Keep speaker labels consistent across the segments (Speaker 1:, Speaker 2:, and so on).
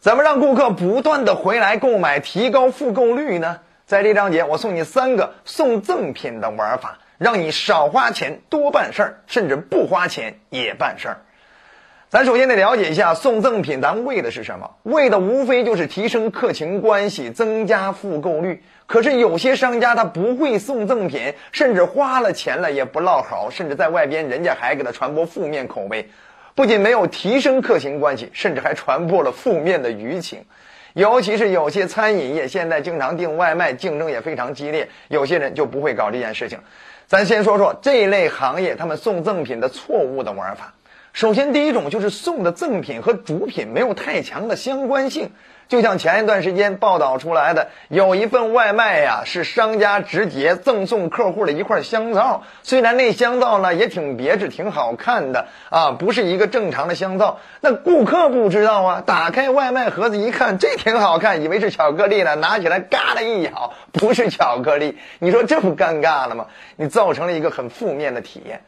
Speaker 1: 怎么让顾客不断的回来购买，提高复购率呢？在这章节，我送你三个送赠品的玩法，让你少花钱多办事儿，甚至不花钱也办事儿。咱首先得了解一下送赠品，咱为的是什么？为的无非就是提升客情关系，增加复购率。可是有些商家他不会送赠品，甚至花了钱了也不落好，甚至在外边人家还给他传播负面口碑。不仅没有提升客情关系，甚至还传播了负面的舆情。尤其是有些餐饮业现在经常订外卖，竞争也非常激烈，有些人就不会搞这件事情。咱先说说这一类行业他们送赠品的错误的玩法。首先，第一种就是送的赠品和主品没有太强的相关性。就像前一段时间报道出来的，有一份外卖呀，是商家直接赠送客户的一块香皂。虽然那香皂呢也挺别致、挺好看的啊，不是一个正常的香皂。那顾客不知道啊，打开外卖盒子一看，这挺好看，以为是巧克力呢，拿起来嘎的一咬，不是巧克力。你说这不尴尬了吗？你造成了一个很负面的体验。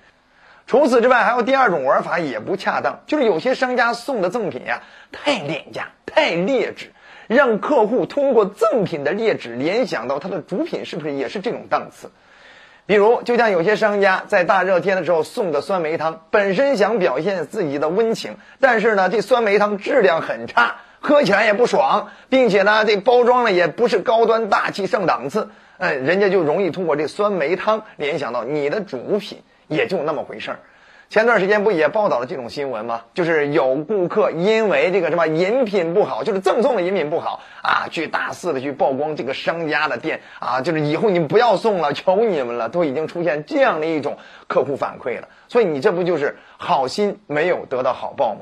Speaker 1: 除此之外，还有第二种玩法也不恰当，就是有些商家送的赠品呀太廉价、太劣质，让客户通过赠品的劣质联想到他的主品是不是也是这种档次。比如，就像有些商家在大热天的时候送的酸梅汤，本身想表现自己的温情，但是呢，这酸梅汤质量很差，喝起来也不爽，并且呢，这包装呢也不是高端大气上档次，哎，人家就容易通过这酸梅汤联想到你的主品。也就那么回事儿，前段时间不也报道了这种新闻吗？就是有顾客因为这个什么饮品不好，就是赠送的饮品不好啊，去大肆的去曝光这个商家的店啊，就是以后你不要送了，求你们了，都已经出现这样的一种客户反馈了。所以你这不就是好心没有得到好报吗？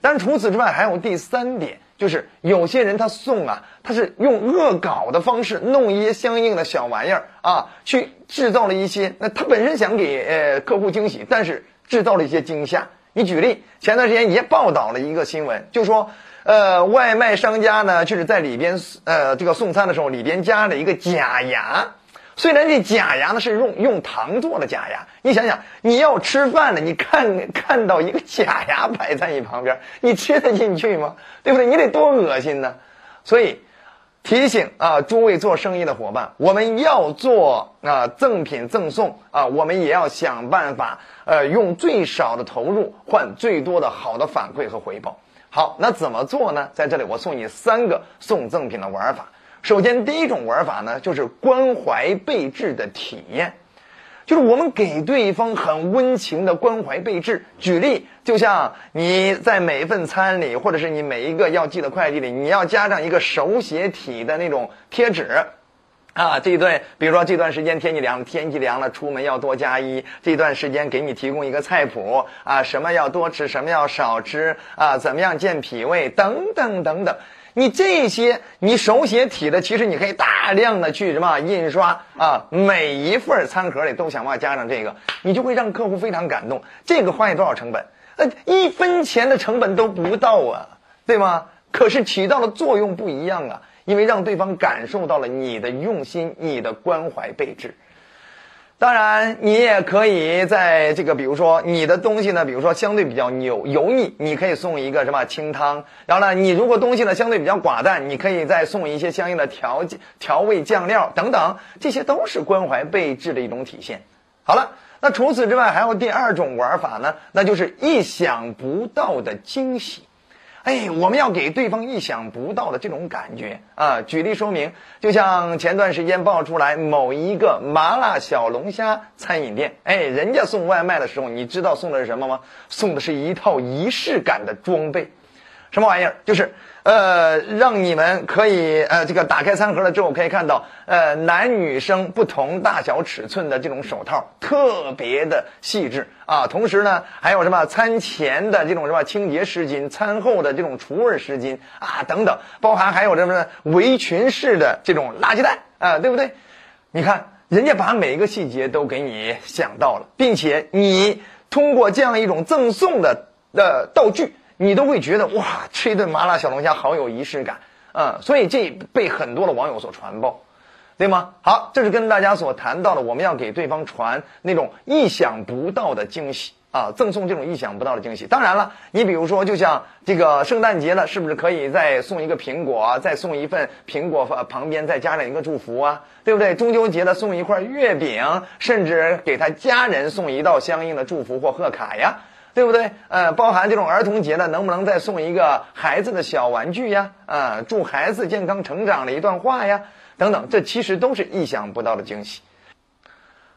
Speaker 1: 但是除此之外还有第三点。就是有些人他送啊，他是用恶搞的方式弄一些相应的小玩意儿啊，去制造了一些。那他本身想给呃客户惊喜，但是制造了一些惊吓。你举例，前段时间也报道了一个新闻，就说呃外卖商家呢，就是在里边呃这个送餐的时候里边加了一个假牙。虽然这假牙呢是用用糖做的假牙，你想想，你要吃饭了，你看看到一个假牙摆在你旁边，你吃得进去吗？对不对？你得多恶心呢！所以提醒啊，诸位做生意的伙伴，我们要做啊赠品赠送啊，我们也要想办法呃，用最少的投入换最多的好的反馈和回报。好，那怎么做呢？在这里我送你三个送赠品的玩法。首先，第一种玩法呢，就是关怀备至的体验，就是我们给对方很温情的关怀备至。举例，就像你在每一份餐里，或者是你每一个要寄的快递里，你要加上一个手写体的那种贴纸，啊，这一段，比如说这段时间天气凉，天气凉了，出门要多加衣。这段时间给你提供一个菜谱，啊，什么要多吃，什么要少吃，啊，怎么样健脾胃，等等等等。你这些你手写体的，其实你可以大量的去什么印刷啊，每一份餐盒里都想办法加上这个，你就会让客户非常感动。这个花你多少成本？呃，一分钱的成本都不到啊，对吗？可是起到的作用不一样啊，因为让对方感受到了你的用心，你的关怀备至。当然，你也可以在这个，比如说你的东西呢，比如说相对比较油油腻，你可以送一个什么清汤。然后呢，你如果东西呢相对比较寡淡，你可以再送一些相应的调调味酱料等等，这些都是关怀备至的一种体现。好了，那除此之外还有第二种玩法呢，那就是意想不到的惊喜。哎，我们要给对方意想不到的这种感觉啊！举例说明，就像前段时间爆出来某一个麻辣小龙虾餐饮店，哎，人家送外卖的时候，你知道送的是什么吗？送的是一套仪式感的装备，什么玩意儿？就是。呃，让你们可以呃，这个打开餐盒了之后，可以看到呃，男女生不同大小尺寸的这种手套，特别的细致啊。同时呢，还有什么餐前的这种什么清洁湿巾，餐后的这种除味湿巾啊，等等，包含还有什么围裙式的这种垃圾袋啊，对不对？你看，人家把每一个细节都给你想到了，并且你通过这样一种赠送的的道具。你都会觉得哇，吃一顿麻辣小龙虾好有仪式感，嗯，所以这被很多的网友所传播，对吗？好，这是跟大家所谈到的，我们要给对方传那种意想不到的惊喜。啊，赠送这种意想不到的惊喜。当然了，你比如说，就像这个圣诞节了，是不是可以再送一个苹果，再送一份苹果旁边再加上一个祝福啊？对不对？中秋节了，送一块月饼，甚至给他家人送一道相应的祝福或贺卡呀。对不对？呃，包含这种儿童节的，能不能再送一个孩子的小玩具呀？啊，祝孩子健康成长的一段话呀，等等，这其实都是意想不到的惊喜。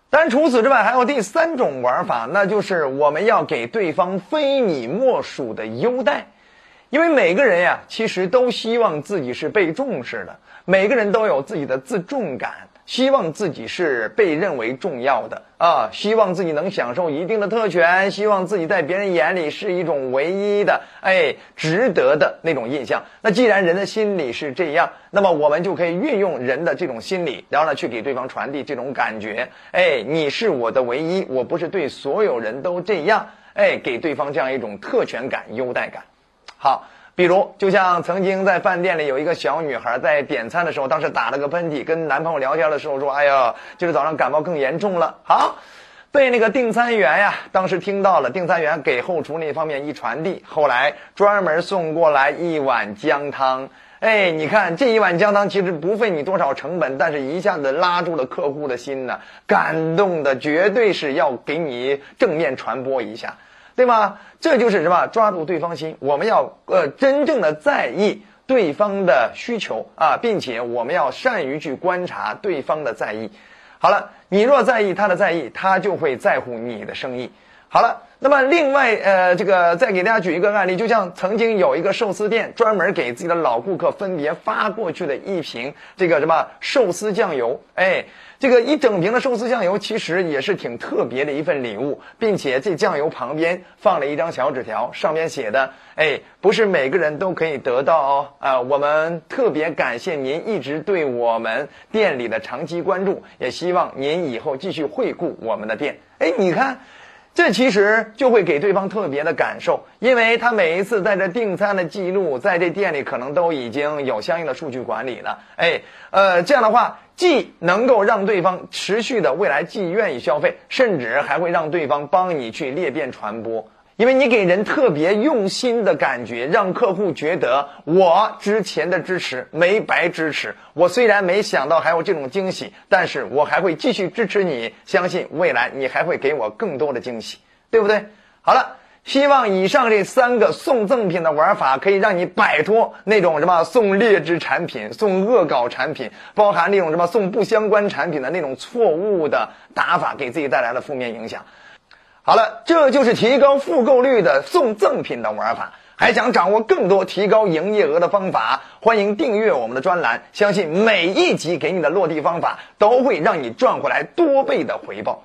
Speaker 1: 当然，除此之外，还有第三种玩法，那就是我们要给对方非你莫属的优待，因为每个人呀，其实都希望自己是被重视的，每个人都有自己的自重感。希望自己是被认为重要的啊，希望自己能享受一定的特权，希望自己在别人眼里是一种唯一的，哎，值得的那种印象。那既然人的心理是这样，那么我们就可以运用人的这种心理，然后呢，去给对方传递这种感觉，哎，你是我的唯一，我不是对所有人都这样，哎，给对方这样一种特权感、优待感。好。比如，就像曾经在饭店里有一个小女孩在点餐的时候，当时打了个喷嚏，跟男朋友聊天的时候说：“哎呀，今儿早上感冒更严重了。”好，被那个订餐员呀，当时听到了，订餐员给后厨那方面一传递，后来专门送过来一碗姜汤。哎，你看这一碗姜汤其实不费你多少成本，但是一下子拉住了客户的心呢，感动的绝对是要给你正面传播一下。对吗？这就是什么？抓住对方心。我们要呃真正的在意对方的需求啊，并且我们要善于去观察对方的在意。好了，你若在意他的在意，他就会在乎你的生意。好了，那么另外呃，这个再给大家举一个案例，就像曾经有一个寿司店专门给自己的老顾客分别发过去的一瓶这个什么寿司酱油，哎。这个一整瓶的寿司酱油其实也是挺特别的一份礼物，并且这酱油旁边放了一张小纸条，上面写的：“哎，不是每个人都可以得到哦，啊，我们特别感谢您一直对我们店里的长期关注，也希望您以后继续惠顾我们的店。”哎，你看。这其实就会给对方特别的感受，因为他每一次在这订餐的记录，在这店里可能都已经有相应的数据管理了。哎，呃，这样的话，既能够让对方持续的未来既愿意消费，甚至还会让对方帮你去裂变传播。因为你给人特别用心的感觉，让客户觉得我之前的支持没白支持。我虽然没想到还有这种惊喜，但是我还会继续支持你，相信未来你还会给我更多的惊喜，对不对？好了，希望以上这三个送赠品的玩法可以让你摆脱那种什么送劣质产品、送恶搞产品，包含那种什么送不相关产品的那种错误的打法，给自己带来的负面影响。好了，这就是提高复购率的送赠品的玩法。还想掌握更多提高营业额的方法，欢迎订阅我们的专栏。相信每一集给你的落地方法，都会让你赚回来多倍的回报。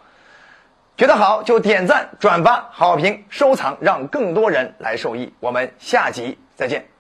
Speaker 1: 觉得好就点赞、转发、好评、收藏，让更多人来受益。我们下集再见。